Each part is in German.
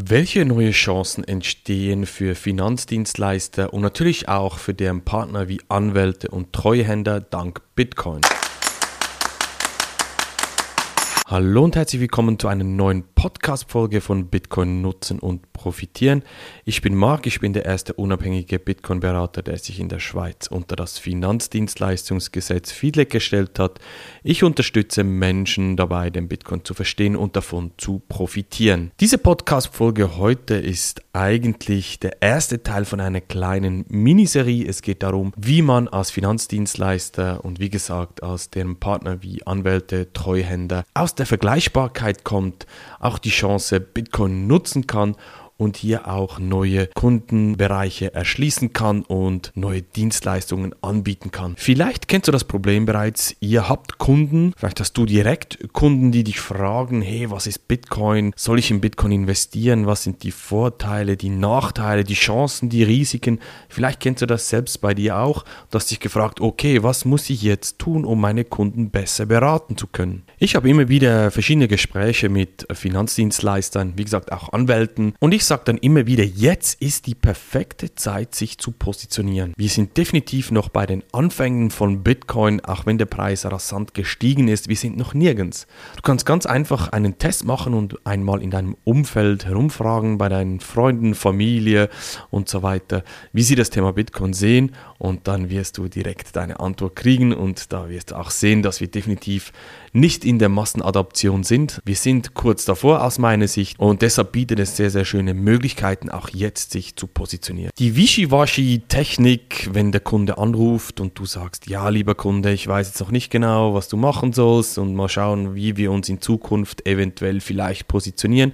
Welche neue Chancen entstehen für Finanzdienstleister und natürlich auch für deren Partner wie Anwälte und Treuhänder dank Bitcoin? Hallo und herzlich willkommen zu einer neuen Podcast-Folge von Bitcoin nutzen und profitieren. Ich bin Marc, ich bin der erste unabhängige Bitcoin-Berater, der sich in der Schweiz unter das Finanzdienstleistungsgesetz FIDLEG gestellt hat. Ich unterstütze Menschen dabei, den Bitcoin zu verstehen und davon zu profitieren. Diese Podcast-Folge heute ist eigentlich der erste Teil von einer kleinen Miniserie. Es geht darum, wie man als Finanzdienstleister und wie gesagt als deren Partner wie Anwälte, Treuhänder aus der Vergleichbarkeit kommt, auch die Chance Bitcoin nutzen kann und hier auch neue Kundenbereiche erschließen kann und neue Dienstleistungen anbieten kann. Vielleicht kennst du das Problem bereits. Ihr habt Kunden, vielleicht hast du direkt Kunden, die dich fragen, hey, was ist Bitcoin? Soll ich in Bitcoin investieren? Was sind die Vorteile, die Nachteile, die Chancen, die Risiken? Vielleicht kennst du das selbst bei dir auch. Du hast dich gefragt, okay, was muss ich jetzt tun, um meine Kunden besser beraten zu können? Ich habe immer wieder verschiedene Gespräche mit Finanzdienstleistern, wie gesagt auch Anwälten und ich sage dann immer wieder, jetzt ist die perfekte Zeit, sich zu positionieren. Wir sind definitiv noch bei den Anfängen von Bitcoin, auch wenn der Preis rasant gestiegen ist. Wir sind noch nirgends. Du kannst ganz einfach einen Test machen und einmal in deinem Umfeld herumfragen, bei deinen Freunden, Familie und so weiter, wie sie das Thema Bitcoin sehen und dann wirst du direkt deine Antwort kriegen und da wirst du auch sehen, dass wir definitiv nicht in der Massenadaption sind. Wir sind kurz davor aus meiner Sicht und deshalb bietet es sehr, sehr schöne Möglichkeiten, auch jetzt sich zu positionieren. Die Wischiwaschi-Technik, wenn der Kunde anruft und du sagst, ja, lieber Kunde, ich weiß jetzt noch nicht genau, was du machen sollst und mal schauen, wie wir uns in Zukunft eventuell vielleicht positionieren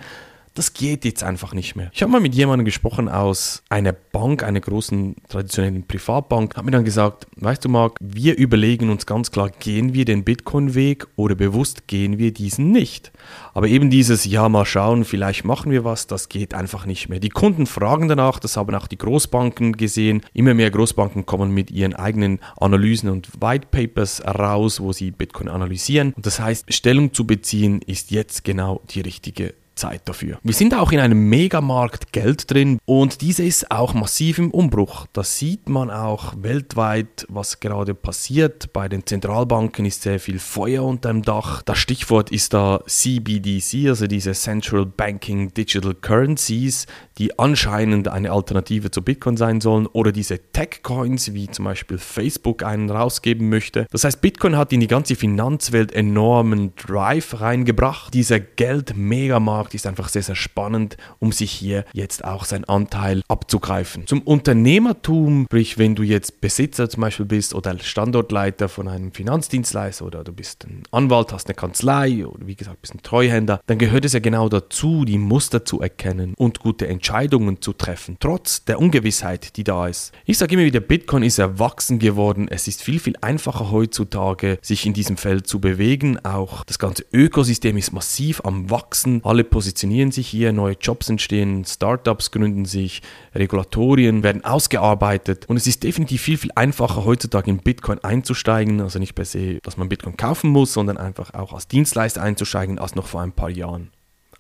das geht jetzt einfach nicht mehr. Ich habe mal mit jemandem gesprochen aus einer Bank, einer großen traditionellen Privatbank, hat mir dann gesagt, weißt du Marc, wir überlegen uns ganz klar, gehen wir den Bitcoin-Weg oder bewusst gehen wir diesen nicht. Aber eben dieses, ja mal schauen, vielleicht machen wir was, das geht einfach nicht mehr. Die Kunden fragen danach, das haben auch die Großbanken gesehen. Immer mehr Großbanken kommen mit ihren eigenen Analysen und White Papers raus, wo sie Bitcoin analysieren. Und das heißt, Stellung zu beziehen ist jetzt genau die richtige Zeit dafür. Wir sind auch in einem Megamarkt Geld drin und diese ist auch massiv im Umbruch. Das sieht man auch weltweit, was gerade passiert. Bei den Zentralbanken ist sehr viel Feuer unter dem Dach. Das Stichwort ist da CBDC, also diese Central Banking Digital Currencies, die anscheinend eine Alternative zu Bitcoin sein sollen oder diese Tech-Coins, wie zum Beispiel Facebook einen rausgeben möchte. Das heißt, Bitcoin hat in die ganze Finanzwelt enormen Drive reingebracht. Dieser Geld-Megamarkt Markt ist einfach sehr, sehr spannend, um sich hier jetzt auch seinen Anteil abzugreifen. Zum Unternehmertum, sprich, wenn du jetzt Besitzer zum Beispiel bist oder Standortleiter von einem Finanzdienstleister oder du bist ein Anwalt, hast eine Kanzlei oder wie gesagt, bist ein Treuhänder, dann gehört es ja genau dazu, die Muster zu erkennen und gute Entscheidungen zu treffen, trotz der Ungewissheit, die da ist. Ich sage immer wieder, Bitcoin ist erwachsen geworden. Es ist viel, viel einfacher heutzutage, sich in diesem Feld zu bewegen. Auch das ganze Ökosystem ist massiv am Wachsen. Alle positionieren sich hier, neue Jobs entstehen, Startups gründen sich, Regulatorien werden ausgearbeitet und es ist definitiv viel, viel einfacher heutzutage in Bitcoin einzusteigen, also nicht per se, dass man Bitcoin kaufen muss, sondern einfach auch als Dienstleister einzusteigen als noch vor ein paar Jahren.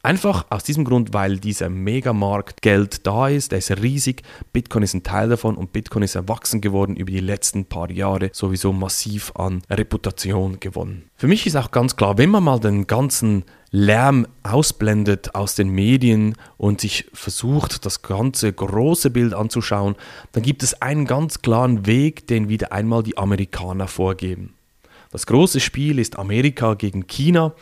Einfach aus diesem Grund, weil dieser Megamarkt Geld da ist, der ist riesig, Bitcoin ist ein Teil davon und Bitcoin ist erwachsen geworden über die letzten paar Jahre, sowieso massiv an Reputation gewonnen. Für mich ist auch ganz klar, wenn man mal den ganzen Lärm ausblendet aus den Medien und sich versucht, das ganze große Bild anzuschauen, dann gibt es einen ganz klaren Weg, den wieder einmal die Amerikaner vorgeben. Das große Spiel ist Amerika gegen China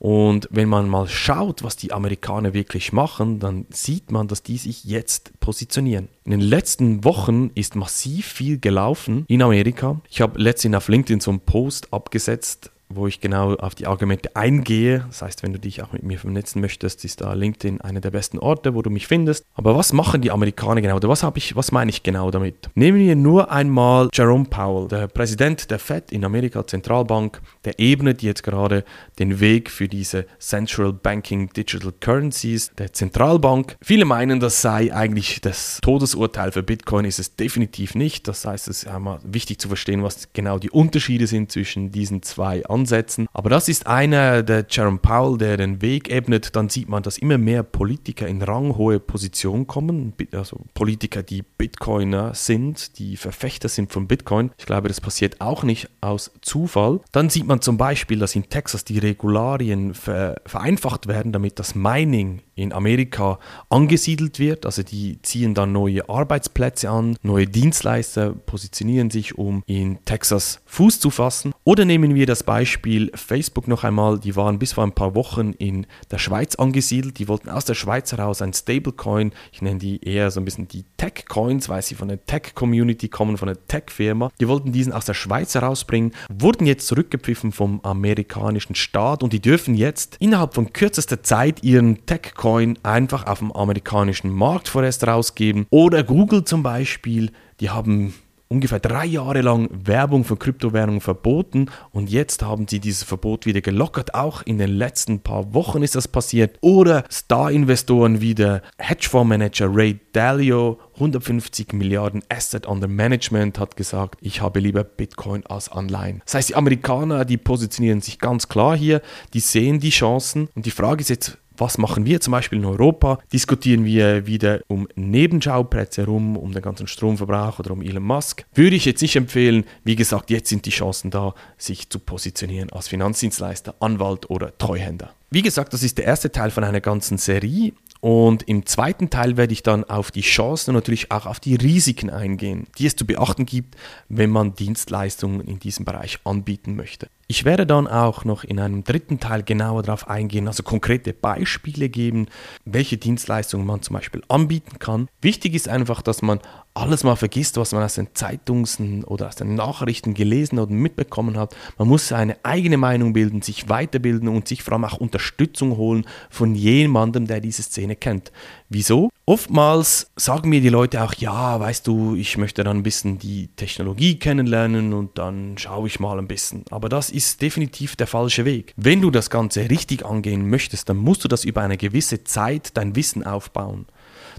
und wenn man mal schaut, was die Amerikaner wirklich machen, dann sieht man, dass die sich jetzt positionieren. In den letzten Wochen ist massiv viel gelaufen in Amerika. Ich habe letztens auf LinkedIn so einen Post abgesetzt, wo ich genau auf die Argumente eingehe. Das heißt, wenn du dich auch mit mir vernetzen möchtest, ist da LinkedIn einer der besten Orte, wo du mich findest. Aber was machen die Amerikaner genau? Oder was habe ich, was meine ich genau damit? Nehmen wir nur einmal Jerome Powell, der Präsident der Fed in Amerika, Zentralbank, der ebnet jetzt gerade den Weg für diese Central Banking Digital Currencies der Zentralbank. Viele meinen, das sei eigentlich das Todesurteil für Bitcoin, ist es definitiv nicht. Das heißt, es ist einmal wichtig zu verstehen, was genau die Unterschiede sind zwischen diesen zwei Ansätzen ansetzen. Aber das ist einer, der Jerome Powell, der den Weg ebnet. Dann sieht man, dass immer mehr Politiker in ranghohe Positionen kommen. Also Politiker, die Bitcoiner sind, die Verfechter sind von Bitcoin. Ich glaube, das passiert auch nicht aus Zufall. Dann sieht man zum Beispiel, dass in Texas die Regularien vereinfacht werden, damit das Mining in Amerika angesiedelt wird. Also die ziehen dann neue Arbeitsplätze an, neue Dienstleister positionieren sich, um in Texas Fuß zu fassen. Oder nehmen wir das Beispiel Facebook noch einmal. Die waren bis vor ein paar Wochen in der Schweiz angesiedelt. Die wollten aus der Schweiz heraus ein Stablecoin. Ich nenne die eher so ein bisschen die Tech-Coins, weil sie von der Tech-Community kommen, von der Tech-Firma. Die wollten diesen aus der Schweiz herausbringen, wurden jetzt zurückgepfiffen vom amerikanischen Staat und die dürfen jetzt innerhalb von kürzester Zeit ihren Tech Bitcoin einfach auf dem amerikanischen Markt vorerst rausgeben. Oder Google zum Beispiel, die haben ungefähr drei Jahre lang Werbung für Kryptowährungen verboten und jetzt haben sie dieses Verbot wieder gelockert. Auch in den letzten paar Wochen ist das passiert. Oder Star-Investoren wie der Hedgefondsmanager Ray Dalio, 150 Milliarden Asset under Management, hat gesagt, ich habe lieber Bitcoin als Anleihen. Das heißt, die Amerikaner, die positionieren sich ganz klar hier, die sehen die Chancen und die Frage ist jetzt, was machen wir zum Beispiel in Europa? Diskutieren wir wieder um Nebenschauplätze herum, um den ganzen Stromverbrauch oder um Elon Musk? Würde ich jetzt nicht empfehlen. Wie gesagt, jetzt sind die Chancen da, sich zu positionieren als Finanzdienstleister, Anwalt oder Treuhänder. Wie gesagt, das ist der erste Teil von einer ganzen Serie. Und im zweiten Teil werde ich dann auf die Chancen und natürlich auch auf die Risiken eingehen, die es zu beachten gibt, wenn man Dienstleistungen in diesem Bereich anbieten möchte. Ich werde dann auch noch in einem dritten Teil genauer darauf eingehen, also konkrete Beispiele geben, welche Dienstleistungen man zum Beispiel anbieten kann. Wichtig ist einfach, dass man alles mal vergisst, was man aus den Zeitungen oder aus den Nachrichten gelesen oder mitbekommen hat. Man muss seine eigene Meinung bilden, sich weiterbilden und sich vor allem auch Unterstützung holen von jemandem, der diese Szene kennt. Wieso? Oftmals sagen mir die Leute auch, ja, weißt du, ich möchte dann ein bisschen die Technologie kennenlernen und dann schaue ich mal ein bisschen. Aber das ist definitiv der falsche Weg. Wenn du das Ganze richtig angehen möchtest, dann musst du das über eine gewisse Zeit dein Wissen aufbauen.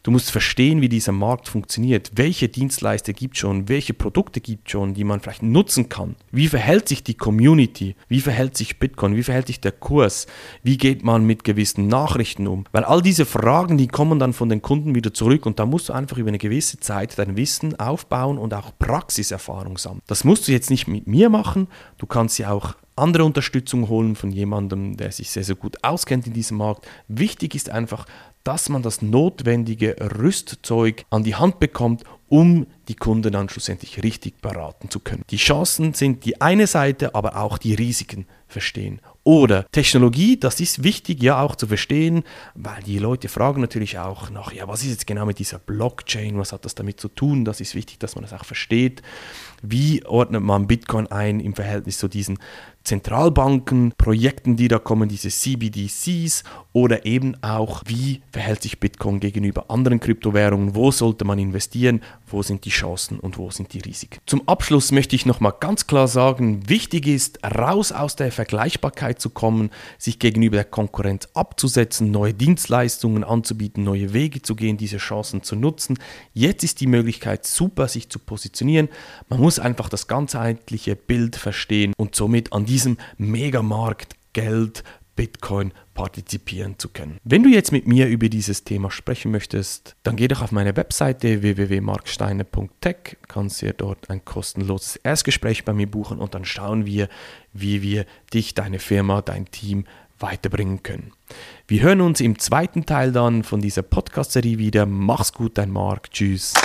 Du musst verstehen, wie dieser Markt funktioniert. Welche Dienstleister gibt es schon? Welche Produkte gibt es schon, die man vielleicht nutzen kann? Wie verhält sich die Community? Wie verhält sich Bitcoin? Wie verhält sich der Kurs? Wie geht man mit gewissen Nachrichten um? Weil all diese Fragen, die kommen dann von den Kunden wieder zurück und da musst du einfach über eine gewisse Zeit dein Wissen aufbauen und auch Praxiserfahrung sammeln. Das musst du jetzt nicht mit mir machen. Du kannst ja auch andere Unterstützung holen von jemandem, der sich sehr, sehr gut auskennt in diesem Markt. Wichtig ist einfach, dass man das notwendige Rüstzeug an die Hand bekommt, um die Kunden dann schlussendlich richtig beraten zu können. Die Chancen sind die eine Seite, aber auch die Risiken verstehen. Oder Technologie, das ist wichtig ja auch zu verstehen, weil die Leute fragen natürlich auch nach, ja, was ist jetzt genau mit dieser Blockchain, was hat das damit zu tun? Das ist wichtig, dass man das auch versteht. Wie ordnet man Bitcoin ein im Verhältnis zu diesen Zentralbanken, Projekten, die da kommen, diese CBDCs oder eben auch, wie verhält sich Bitcoin gegenüber anderen Kryptowährungen, wo sollte man investieren, wo sind die Chancen und wo sind die Risiken. Zum Abschluss möchte ich nochmal ganz klar sagen, wichtig ist, raus aus der Vergleichbarkeit zu kommen, sich gegenüber der Konkurrenz abzusetzen, neue Dienstleistungen anzubieten, neue Wege zu gehen, diese Chancen zu nutzen. Jetzt ist die Möglichkeit super, sich zu positionieren. Man muss einfach das ganzheitliche Bild verstehen und somit an diesem Megamarkt Geld, Bitcoin partizipieren zu können. Wenn du jetzt mit mir über dieses Thema sprechen möchtest, dann geh doch auf meine Webseite www.marksteiner.tech, kannst dir dort ein kostenloses Erstgespräch bei mir buchen und dann schauen wir, wie wir dich, deine Firma, dein Team weiterbringen können. Wir hören uns im zweiten Teil dann von dieser Podcast-Serie wieder. Mach's gut, dein Marc. Tschüss.